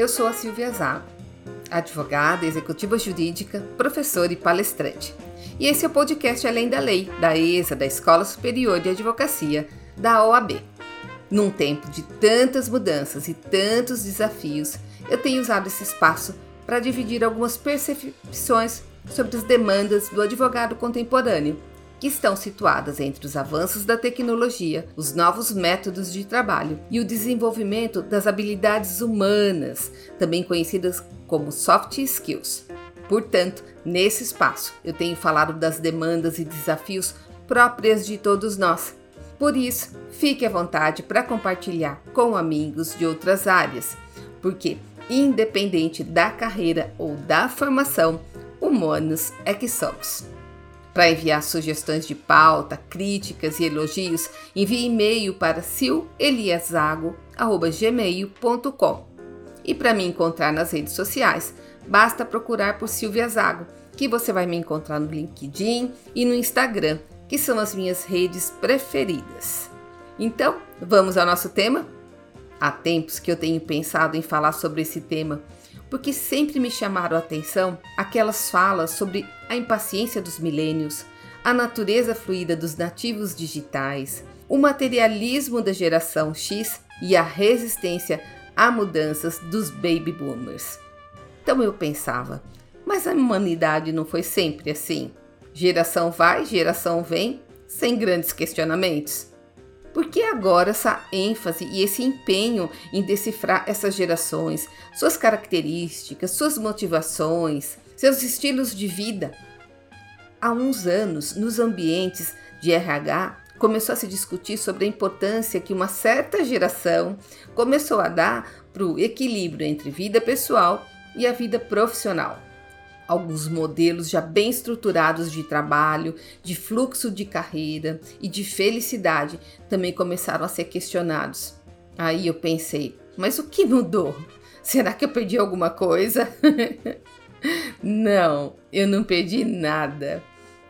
eu sou a Silvia Zago, advogada, executiva jurídica, professora e palestrante. E esse é o podcast Além da Lei, da ESA, da Escola Superior de Advocacia, da OAB. Num tempo de tantas mudanças e tantos desafios, eu tenho usado esse espaço para dividir algumas percepções sobre as demandas do advogado contemporâneo estão situadas entre os avanços da tecnologia, os novos métodos de trabalho e o desenvolvimento das habilidades humanas, também conhecidas como soft skills. Portanto, nesse espaço eu tenho falado das demandas e desafios próprias de todos nós. Por isso, fique à vontade para compartilhar com amigos de outras áreas, porque, independente da carreira ou da formação, humanos é que somos. Para enviar sugestões de pauta, críticas e elogios, envie e-mail para sileliazago.gmail.com. E para me encontrar nas redes sociais, basta procurar por Silvia Zago, que você vai me encontrar no LinkedIn e no Instagram, que são as minhas redes preferidas. Então, vamos ao nosso tema? Há tempos que eu tenho pensado em falar sobre esse tema porque sempre me chamaram a atenção aquelas falas sobre a impaciência dos milênios, a natureza fluida dos nativos digitais, o materialismo da geração X e a resistência a mudanças dos baby boomers. Então eu pensava, mas a humanidade não foi sempre assim? Geração vai, geração vem, sem grandes questionamentos. Por que agora essa ênfase e esse empenho em decifrar essas gerações, suas características, suas motivações, seus estilos de vida? Há uns anos, nos ambientes de RH, começou a se discutir sobre a importância que uma certa geração começou a dar para o equilíbrio entre vida pessoal e a vida profissional alguns modelos já bem estruturados de trabalho, de fluxo de carreira e de felicidade também começaram a ser questionados. Aí eu pensei, mas o que mudou? Será que eu perdi alguma coisa? não, eu não perdi nada.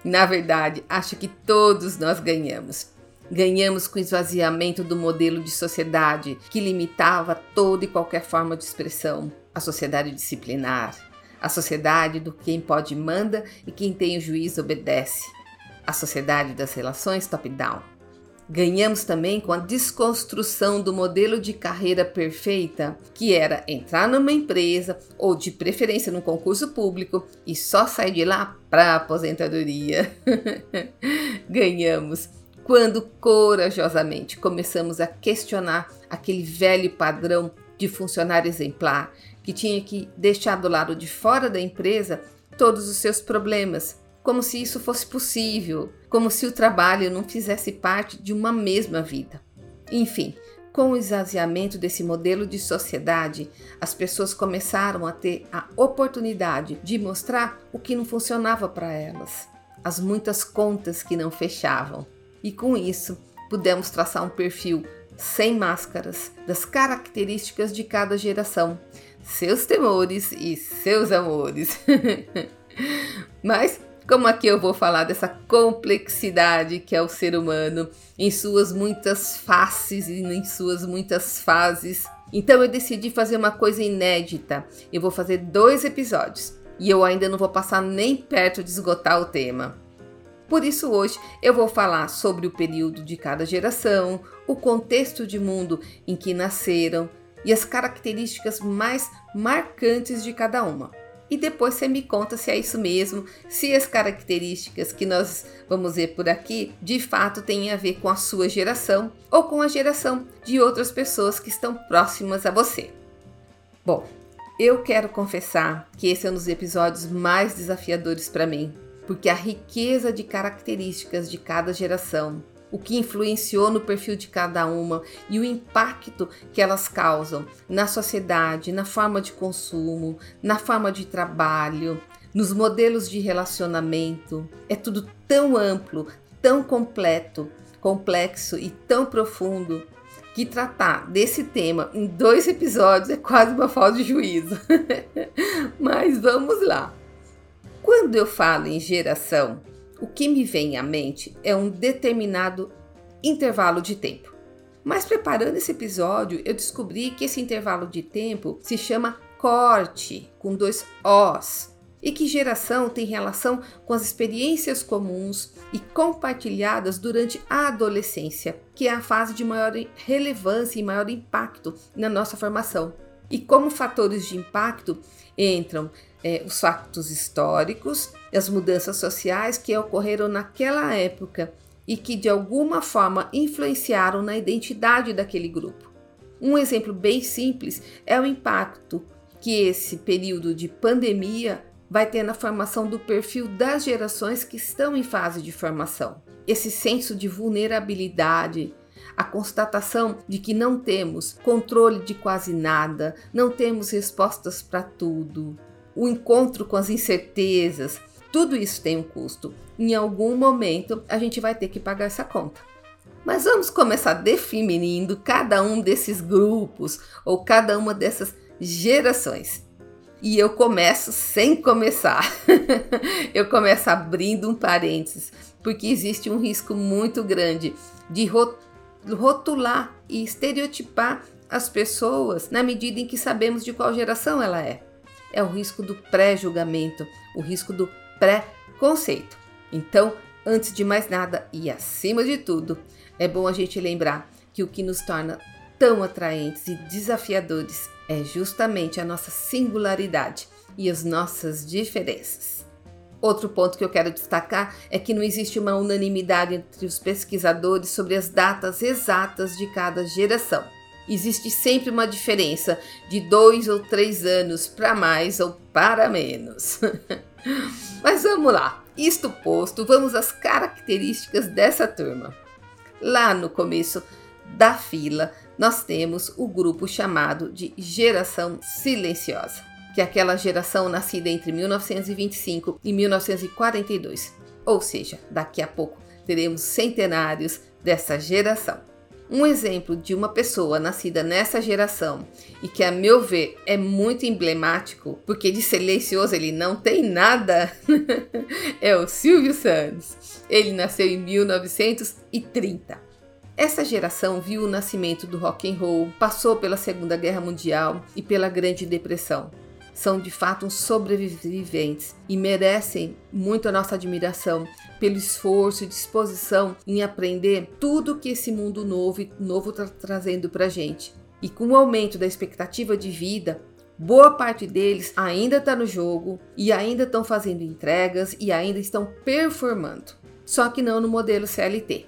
Na verdade, acho que todos nós ganhamos. Ganhamos com o esvaziamento do modelo de sociedade que limitava toda e qualquer forma de expressão, a sociedade disciplinar, a sociedade do quem pode manda e quem tem o juízo obedece. A sociedade das relações top-down. Ganhamos também com a desconstrução do modelo de carreira perfeita, que era entrar numa empresa ou de preferência num concurso público e só sair de lá para aposentadoria. Ganhamos quando corajosamente começamos a questionar aquele velho padrão de funcionário exemplar que tinha que deixar do lado de fora da empresa todos os seus problemas, como se isso fosse possível, como se o trabalho não fizesse parte de uma mesma vida. Enfim, com o esvaziamento desse modelo de sociedade, as pessoas começaram a ter a oportunidade de mostrar o que não funcionava para elas, as muitas contas que não fechavam. E com isso, pudemos traçar um perfil sem máscaras das características de cada geração, seus temores e seus amores. Mas, como aqui eu vou falar dessa complexidade que é o ser humano, em suas muitas faces e em suas muitas fases, então eu decidi fazer uma coisa inédita. Eu vou fazer dois episódios e eu ainda não vou passar nem perto de esgotar o tema. Por isso, hoje eu vou falar sobre o período de cada geração, o contexto de mundo em que nasceram, e as características mais marcantes de cada uma. E depois você me conta se é isso mesmo, se as características que nós vamos ver por aqui de fato têm a ver com a sua geração ou com a geração de outras pessoas que estão próximas a você. Bom, eu quero confessar que esse é um dos episódios mais desafiadores para mim, porque a riqueza de características de cada geração o que influenciou no perfil de cada uma e o impacto que elas causam na sociedade, na forma de consumo, na forma de trabalho, nos modelos de relacionamento. É tudo tão amplo, tão completo, complexo e tão profundo que tratar desse tema em dois episódios é quase uma falta de juízo. Mas vamos lá. Quando eu falo em geração, o que me vem à mente é um determinado intervalo de tempo. Mas preparando esse episódio, eu descobri que esse intervalo de tempo se chama corte, com dois Os, e que geração tem relação com as experiências comuns e compartilhadas durante a adolescência, que é a fase de maior relevância e maior impacto na nossa formação. E como fatores de impacto entram é, os fatos históricos, as mudanças sociais que ocorreram naquela época e que de alguma forma influenciaram na identidade daquele grupo. Um exemplo bem simples é o impacto que esse período de pandemia vai ter na formação do perfil das gerações que estão em fase de formação. Esse senso de vulnerabilidade, a constatação de que não temos controle de quase nada, não temos respostas para tudo, o encontro com as incertezas, tudo isso tem um custo. Em algum momento a gente vai ter que pagar essa conta. Mas vamos começar definindo cada um desses grupos ou cada uma dessas gerações. E eu começo sem começar. eu começo abrindo um parênteses, porque existe um risco muito grande de rotular e estereotipar as pessoas na medida em que sabemos de qual geração ela é. É o risco do pré-julgamento, o risco do pré-conceito. Então, antes de mais nada e acima de tudo, é bom a gente lembrar que o que nos torna tão atraentes e desafiadores é justamente a nossa singularidade e as nossas diferenças. Outro ponto que eu quero destacar é que não existe uma unanimidade entre os pesquisadores sobre as datas exatas de cada geração. Existe sempre uma diferença de dois ou três anos para mais ou para menos. Mas vamos lá. Isto posto, vamos às características dessa turma. Lá no começo da fila, nós temos o grupo chamado de geração silenciosa, que é aquela geração nascida entre 1925 e 1942. Ou seja, daqui a pouco teremos centenários dessa geração. Um exemplo de uma pessoa nascida nessa geração e que, a meu ver, é muito emblemático, porque de silencioso ele não tem nada, é o Silvio Santos. Ele nasceu em 1930. Essa geração viu o nascimento do rock and roll, passou pela Segunda Guerra Mundial e pela Grande Depressão. São de fato sobreviventes e merecem muito a nossa admiração pelo esforço e disposição em aprender tudo que esse mundo novo novo está trazendo para gente. E com o aumento da expectativa de vida, boa parte deles ainda está no jogo e ainda estão fazendo entregas e ainda estão performando. Só que não no modelo CLT.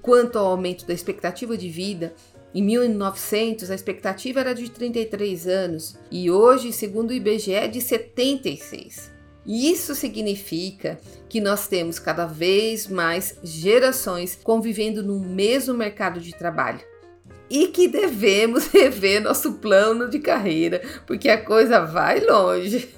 Quanto ao aumento da expectativa de vida, em 1900 a expectativa era de 33 anos e hoje, segundo o IBGE, é de 76. Isso significa que nós temos cada vez mais gerações convivendo no mesmo mercado de trabalho e que devemos rever nosso plano de carreira, porque a coisa vai longe.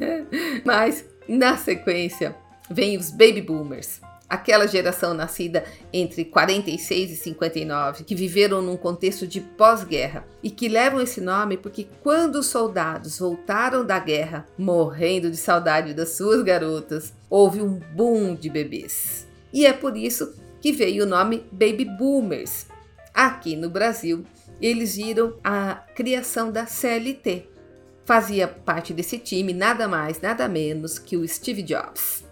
Mas na sequência, vem os baby boomers aquela geração nascida entre 46 e 59, que viveram num contexto de pós-guerra e que levam esse nome porque quando os soldados voltaram da guerra, morrendo de saudade das suas garotas, houve um boom de bebês. E é por isso que veio o nome Baby Boomers. Aqui no Brasil, eles viram a criação da CLT. Fazia parte desse time nada mais, nada menos que o Steve Jobs.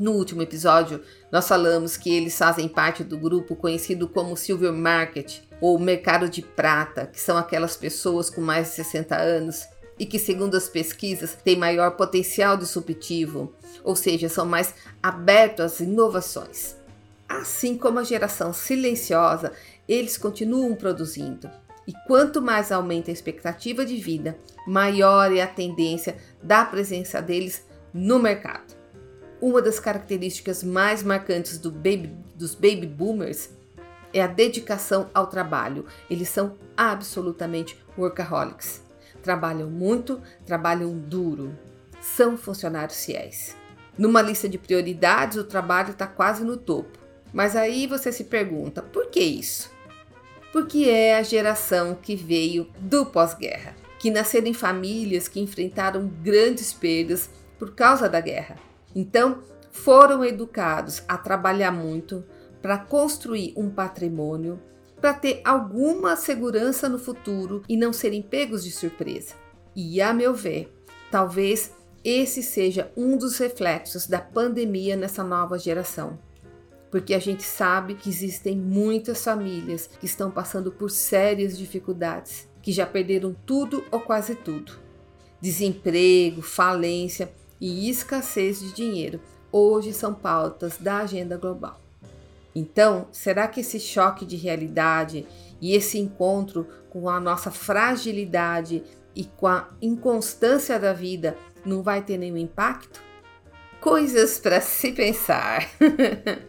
No último episódio, nós falamos que eles fazem parte do grupo conhecido como Silver Market ou Mercado de Prata, que são aquelas pessoas com mais de 60 anos e que, segundo as pesquisas, têm maior potencial disruptivo, ou seja, são mais abertos às inovações. Assim como a geração silenciosa, eles continuam produzindo. E quanto mais aumenta a expectativa de vida, maior é a tendência da presença deles no mercado. Uma das características mais marcantes do baby, dos baby boomers é a dedicação ao trabalho. Eles são absolutamente workaholics. Trabalham muito, trabalham duro, são funcionários fiéis. Numa lista de prioridades, o trabalho está quase no topo. Mas aí você se pergunta, por que isso? Porque é a geração que veio do pós-guerra, que nasceram em famílias que enfrentaram grandes perdas por causa da guerra então, foram educados a trabalhar muito para construir um patrimônio para ter alguma segurança no futuro e não serem pegos de surpresa. E a meu ver, talvez esse seja um dos reflexos da pandemia nessa nova geração. Porque a gente sabe que existem muitas famílias que estão passando por sérias dificuldades, que já perderam tudo ou quase tudo. Desemprego, falência e escassez de dinheiro hoje são pautas da agenda global. Então, será que esse choque de realidade e esse encontro com a nossa fragilidade e com a inconstância da vida não vai ter nenhum impacto? Coisas para se pensar.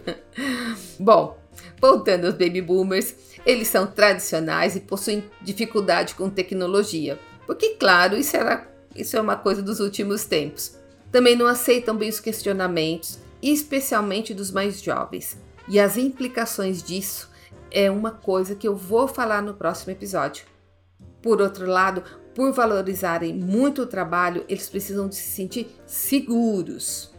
Bom, voltando aos baby boomers, eles são tradicionais e possuem dificuldade com tecnologia, porque, claro, isso, era, isso é uma coisa dos últimos tempos. Também não aceitam bem os questionamentos, especialmente dos mais jovens. E as implicações disso é uma coisa que eu vou falar no próximo episódio. Por outro lado, por valorizarem muito o trabalho, eles precisam de se sentir seguros.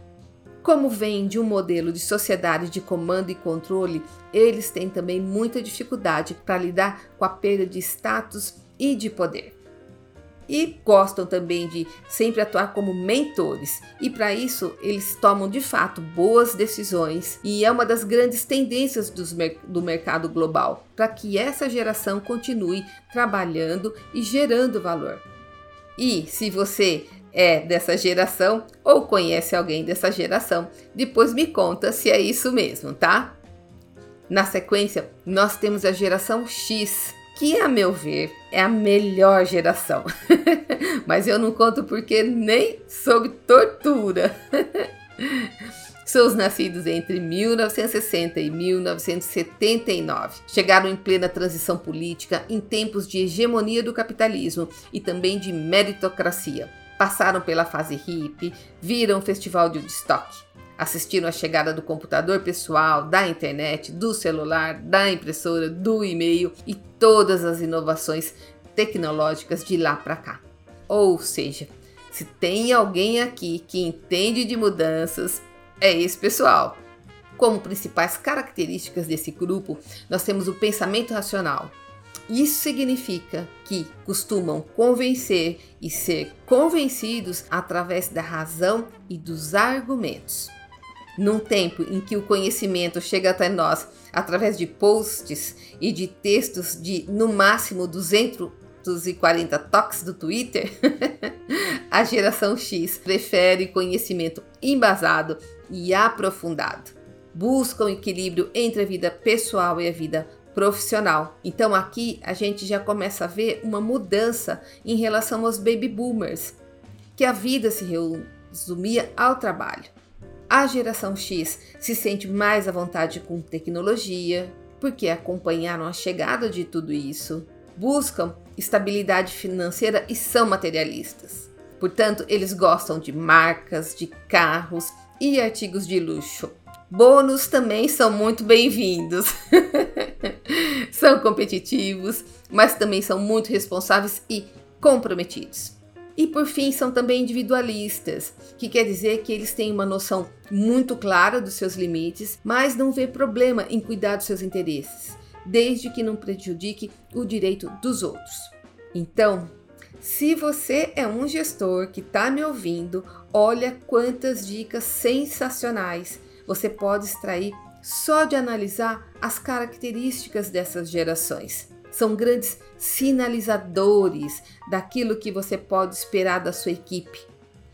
Como vem de um modelo de sociedade de comando e controle, eles têm também muita dificuldade para lidar com a perda de status e de poder e gostam também de sempre atuar como mentores. E para isso, eles tomam de fato boas decisões e é uma das grandes tendências dos, do mercado global para que essa geração continue trabalhando e gerando valor. E se você é dessa geração ou conhece alguém dessa geração, depois me conta se é isso mesmo, tá? Na sequência, nós temos a geração X, que, a meu ver, é a melhor geração. Mas eu não conto porque nem sob tortura. Os nascidos entre 1960 e 1979. Chegaram em plena transição política, em tempos de hegemonia do capitalismo e também de meritocracia. Passaram pela fase hippie, viram o festival de Woodstock assistiram à chegada do computador pessoal, da internet, do celular, da impressora, do e-mail e todas as inovações tecnológicas de lá para cá. Ou seja, se tem alguém aqui que entende de mudanças, é esse pessoal. Como principais características desse grupo, nós temos o pensamento racional. Isso significa que costumam convencer e ser convencidos através da razão e dos argumentos. Num tempo em que o conhecimento chega até nós através de posts e de textos de no máximo 240 toques do Twitter, a geração X prefere conhecimento embasado e aprofundado. Buscam equilíbrio entre a vida pessoal e a vida profissional. Então aqui a gente já começa a ver uma mudança em relação aos baby boomers, que a vida se resumia ao trabalho. A geração X se sente mais à vontade com tecnologia, porque acompanharam a chegada de tudo isso, buscam estabilidade financeira e são materialistas. Portanto, eles gostam de marcas, de carros e artigos de luxo. Bônus também são muito bem-vindos. são competitivos, mas também são muito responsáveis e comprometidos. E por fim, são também individualistas, que quer dizer que eles têm uma noção muito clara dos seus limites, mas não vê problema em cuidar dos seus interesses, desde que não prejudique o direito dos outros. Então, se você é um gestor que está me ouvindo, olha quantas dicas sensacionais você pode extrair só de analisar as características dessas gerações são grandes sinalizadores daquilo que você pode esperar da sua equipe.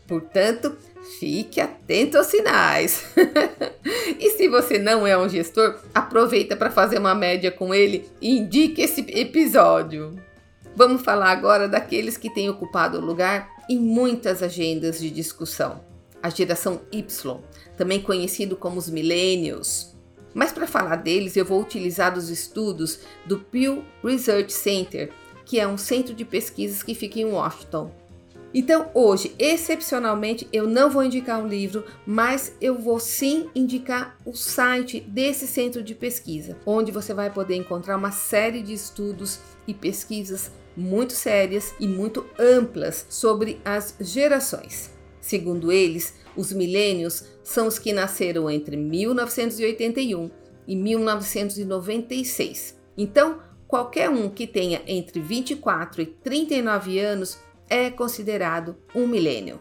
Portanto, fique atento aos sinais. e se você não é um gestor, aproveita para fazer uma média com ele e indique esse episódio. Vamos falar agora daqueles que têm ocupado lugar em muitas agendas de discussão. A geração Y, também conhecido como os millennials. Mas para falar deles, eu vou utilizar os estudos do Pew Research Center, que é um centro de pesquisas que fica em Washington. Então, hoje, excepcionalmente, eu não vou indicar um livro, mas eu vou sim indicar o site desse centro de pesquisa, onde você vai poder encontrar uma série de estudos e pesquisas muito sérias e muito amplas sobre as gerações. Segundo eles, os milênios são os que nasceram entre 1981 e 1996. Então, qualquer um que tenha entre 24 e 39 anos é considerado um milênio.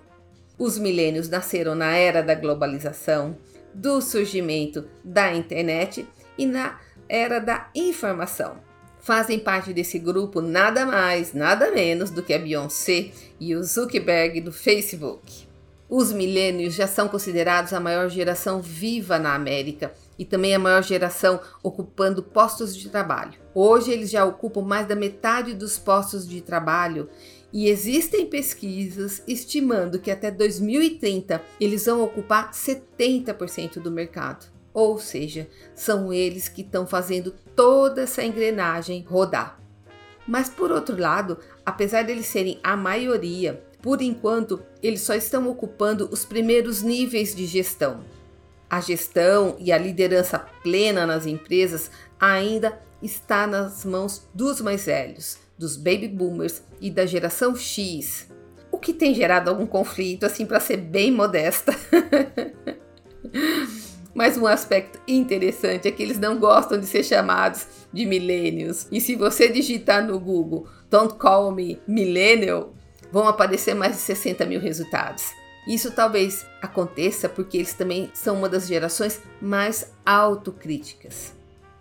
Os milênios nasceram na era da globalização, do surgimento da internet e na era da informação. Fazem parte desse grupo nada mais, nada menos do que a Beyoncé e o Zuckerberg do Facebook. Os milênios já são considerados a maior geração viva na América e também a maior geração ocupando postos de trabalho. Hoje eles já ocupam mais da metade dos postos de trabalho e existem pesquisas estimando que até 2030 eles vão ocupar 70% do mercado. Ou seja, são eles que estão fazendo toda essa engrenagem rodar. Mas por outro lado, apesar deles serem a maioria, por enquanto eles só estão ocupando os primeiros níveis de gestão. A gestão e a liderança plena nas empresas ainda está nas mãos dos mais velhos, dos baby boomers e da geração X, o que tem gerado algum conflito, assim, para ser bem modesta. Mas um aspecto interessante é que eles não gostam de ser chamados de millennials. E se você digitar no Google Don't Call Me Millennial, vão aparecer mais de 60 mil resultados. Isso talvez aconteça porque eles também são uma das gerações mais autocríticas.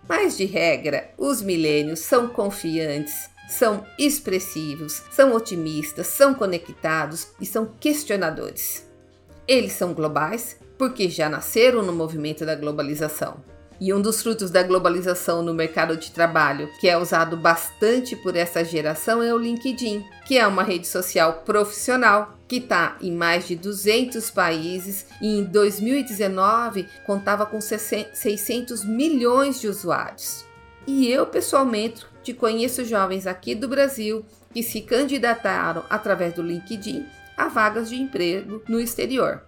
Mas de regra, os milênios são confiantes, são expressivos, são otimistas, são conectados e são questionadores. Eles são globais porque já nasceram no movimento da globalização. E um dos frutos da globalização no mercado de trabalho, que é usado bastante por essa geração, é o LinkedIn, que é uma rede social profissional que está em mais de 200 países e em 2019 contava com 600 milhões de usuários. E eu, pessoalmente, te conheço jovens aqui do Brasil que se candidataram através do LinkedIn a vagas de emprego no exterior.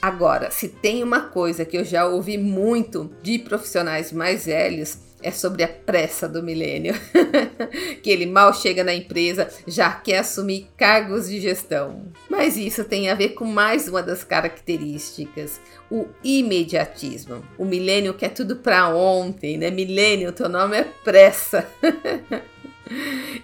Agora, se tem uma coisa que eu já ouvi muito de profissionais mais velhos, é sobre a pressa do milênio. que ele mal chega na empresa, já quer assumir cargos de gestão. Mas isso tem a ver com mais uma das características, o imediatismo. O milênio quer tudo para ontem, né? Milênio, teu nome é pressa.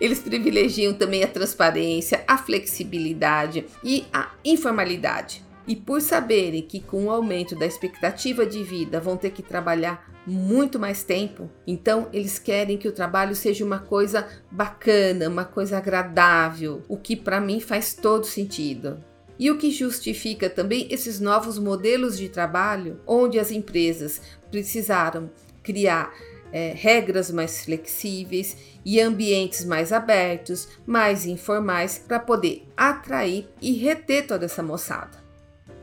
Eles privilegiam também a transparência, a flexibilidade e a informalidade. E por saberem que com o aumento da expectativa de vida vão ter que trabalhar muito mais tempo, então eles querem que o trabalho seja uma coisa bacana, uma coisa agradável, o que para mim faz todo sentido. E o que justifica também esses novos modelos de trabalho, onde as empresas precisaram criar é, regras mais flexíveis e ambientes mais abertos, mais informais, para poder atrair e reter toda essa moçada.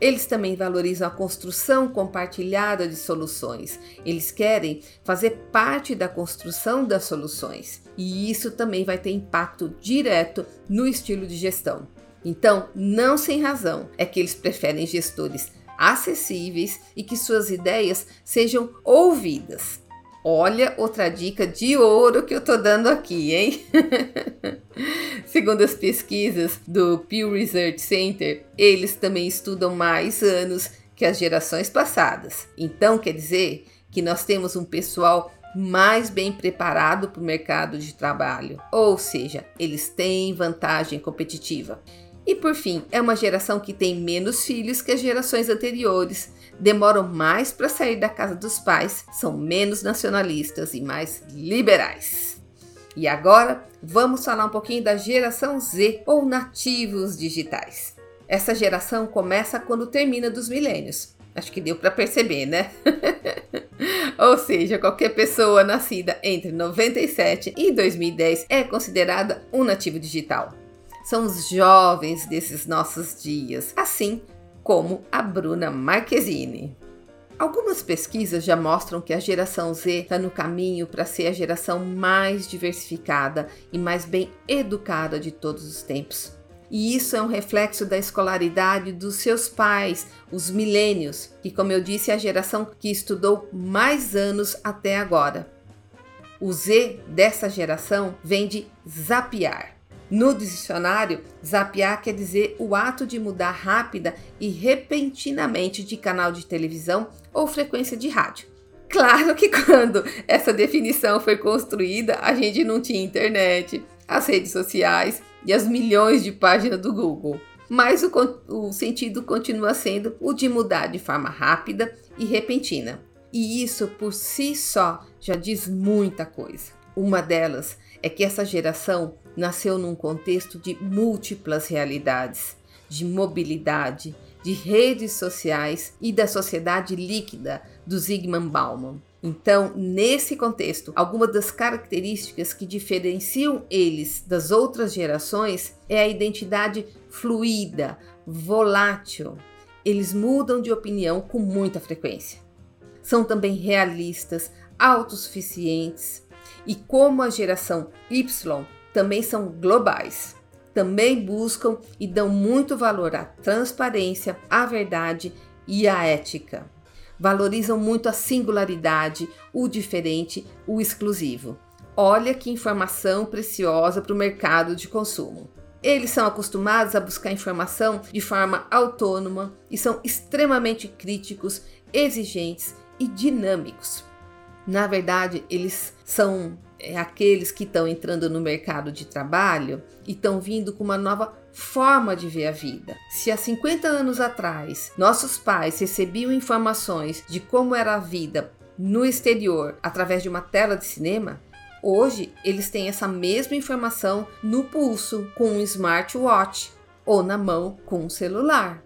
Eles também valorizam a construção compartilhada de soluções. Eles querem fazer parte da construção das soluções. E isso também vai ter impacto direto no estilo de gestão. Então, não sem razão, é que eles preferem gestores acessíveis e que suas ideias sejam ouvidas. Olha outra dica de ouro que eu tô dando aqui, hein? Segundo as pesquisas do Pew Research Center, eles também estudam mais anos que as gerações passadas. Então quer dizer que nós temos um pessoal mais bem preparado para o mercado de trabalho, ou seja, eles têm vantagem competitiva. E por fim, é uma geração que tem menos filhos que as gerações anteriores, demoram mais para sair da casa dos pais, são menos nacionalistas e mais liberais. E agora vamos falar um pouquinho da geração Z ou nativos digitais. Essa geração começa quando termina dos milênios. Acho que deu para perceber, né? Ou seja, qualquer pessoa nascida entre 97 e 2010 é considerada um nativo digital são os jovens desses nossos dias, assim como a Bruna Marquezine. Algumas pesquisas já mostram que a geração Z está no caminho para ser a geração mais diversificada e mais bem educada de todos os tempos. E isso é um reflexo da escolaridade dos seus pais, os milênios, que, como eu disse, é a geração que estudou mais anos até agora. O Z dessa geração vem de zapiar. No dicionário, zapear quer dizer o ato de mudar rápida e repentinamente de canal de televisão ou frequência de rádio. Claro que quando essa definição foi construída, a gente não tinha internet, as redes sociais e as milhões de páginas do Google. Mas o, o sentido continua sendo o de mudar de forma rápida e repentina. E isso por si só já diz muita coisa. Uma delas é que essa geração nasceu num contexto de múltiplas realidades, de mobilidade, de redes sociais e da sociedade líquida do Zygmunt Bauman. Então, nesse contexto, algumas das características que diferenciam eles das outras gerações é a identidade fluida, volátil. Eles mudam de opinião com muita frequência. São também realistas, autossuficientes e, como a geração Y, também são globais também buscam e dão muito valor à transparência, à verdade e à ética. Valorizam muito a singularidade, o diferente, o exclusivo. Olha que informação preciosa para o mercado de consumo. Eles são acostumados a buscar informação de forma autônoma e são extremamente críticos, exigentes e dinâmicos. Na verdade, eles são aqueles que estão entrando no mercado de trabalho e estão vindo com uma nova forma de ver a vida. Se há 50 anos atrás nossos pais recebiam informações de como era a vida no exterior através de uma tela de cinema, hoje eles têm essa mesma informação no pulso com um smartwatch ou na mão com um celular.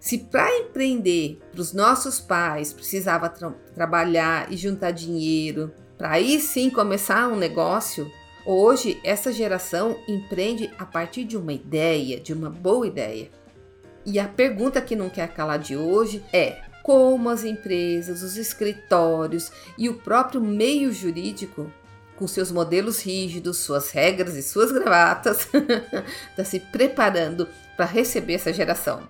Se para empreender para os nossos pais precisava tra trabalhar e juntar dinheiro, para aí sim começar um negócio, hoje essa geração empreende a partir de uma ideia, de uma boa ideia. E a pergunta que não quer calar de hoje é: como as empresas, os escritórios e o próprio meio jurídico com seus modelos rígidos, suas regras e suas gravatas, está se preparando para receber essa geração.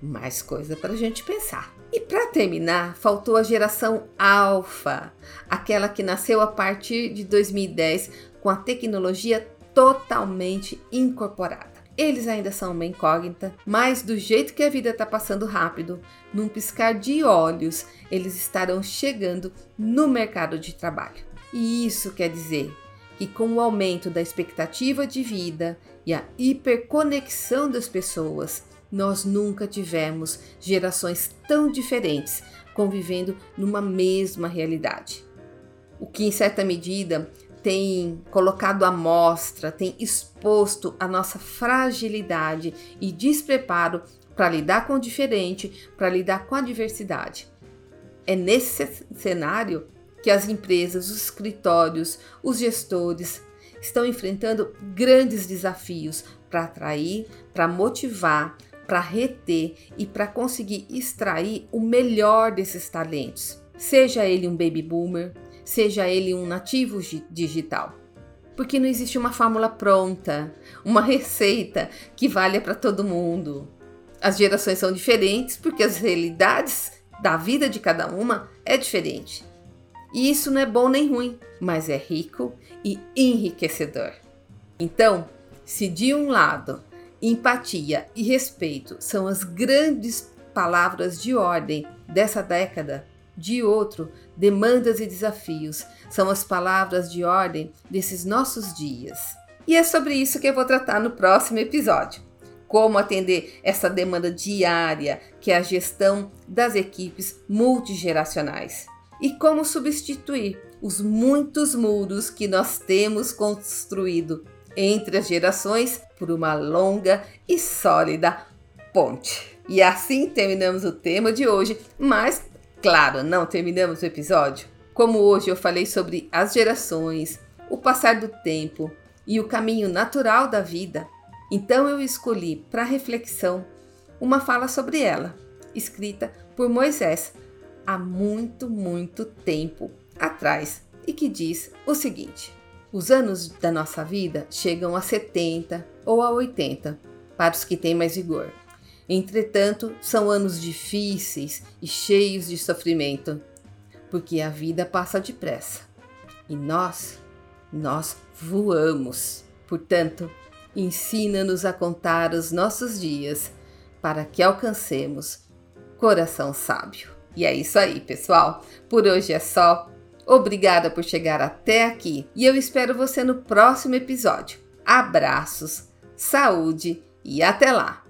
Mais coisa para a gente pensar. E para terminar, faltou a geração Alpha, aquela que nasceu a partir de 2010 com a tecnologia totalmente incorporada. Eles ainda são uma incógnita, mas do jeito que a vida está passando rápido, num piscar de olhos, eles estarão chegando no mercado de trabalho. E isso quer dizer que, com o aumento da expectativa de vida e a hiperconexão das pessoas, nós nunca tivemos gerações tão diferentes convivendo numa mesma realidade. O que, em certa medida, tem colocado à mostra, tem exposto a nossa fragilidade e despreparo para lidar com o diferente, para lidar com a diversidade. É nesse cenário que as empresas, os escritórios, os gestores estão enfrentando grandes desafios para atrair, para motivar, para reter e para conseguir extrair o melhor desses talentos, seja ele um baby boomer, seja ele um nativo digital. Porque não existe uma fórmula pronta, uma receita que valha para todo mundo. As gerações são diferentes porque as realidades da vida de cada uma é diferente. E isso não é bom nem ruim, mas é rico e enriquecedor. Então, se de um lado Empatia e respeito são as grandes palavras de ordem dessa década. De outro, demandas e desafios são as palavras de ordem desses nossos dias. E é sobre isso que eu vou tratar no próximo episódio. Como atender essa demanda diária, que é a gestão das equipes multigeracionais. E como substituir os muitos muros que nós temos construído entre as gerações por uma longa e sólida ponte. E assim terminamos o tema de hoje, mas, claro, não terminamos o episódio. Como hoje eu falei sobre as gerações, o passar do tempo e o caminho natural da vida, então eu escolhi para reflexão uma fala sobre ela, escrita por Moisés há muito, muito tempo atrás e que diz o seguinte: os anos da nossa vida chegam a 70 ou a 80 para os que têm mais vigor. Entretanto, são anos difíceis e cheios de sofrimento, porque a vida passa depressa e nós, nós voamos. Portanto, ensina-nos a contar os nossos dias para que alcancemos coração sábio. E é isso aí, pessoal. Por hoje é só. Obrigada por chegar até aqui e eu espero você no próximo episódio. Abraços, saúde e até lá!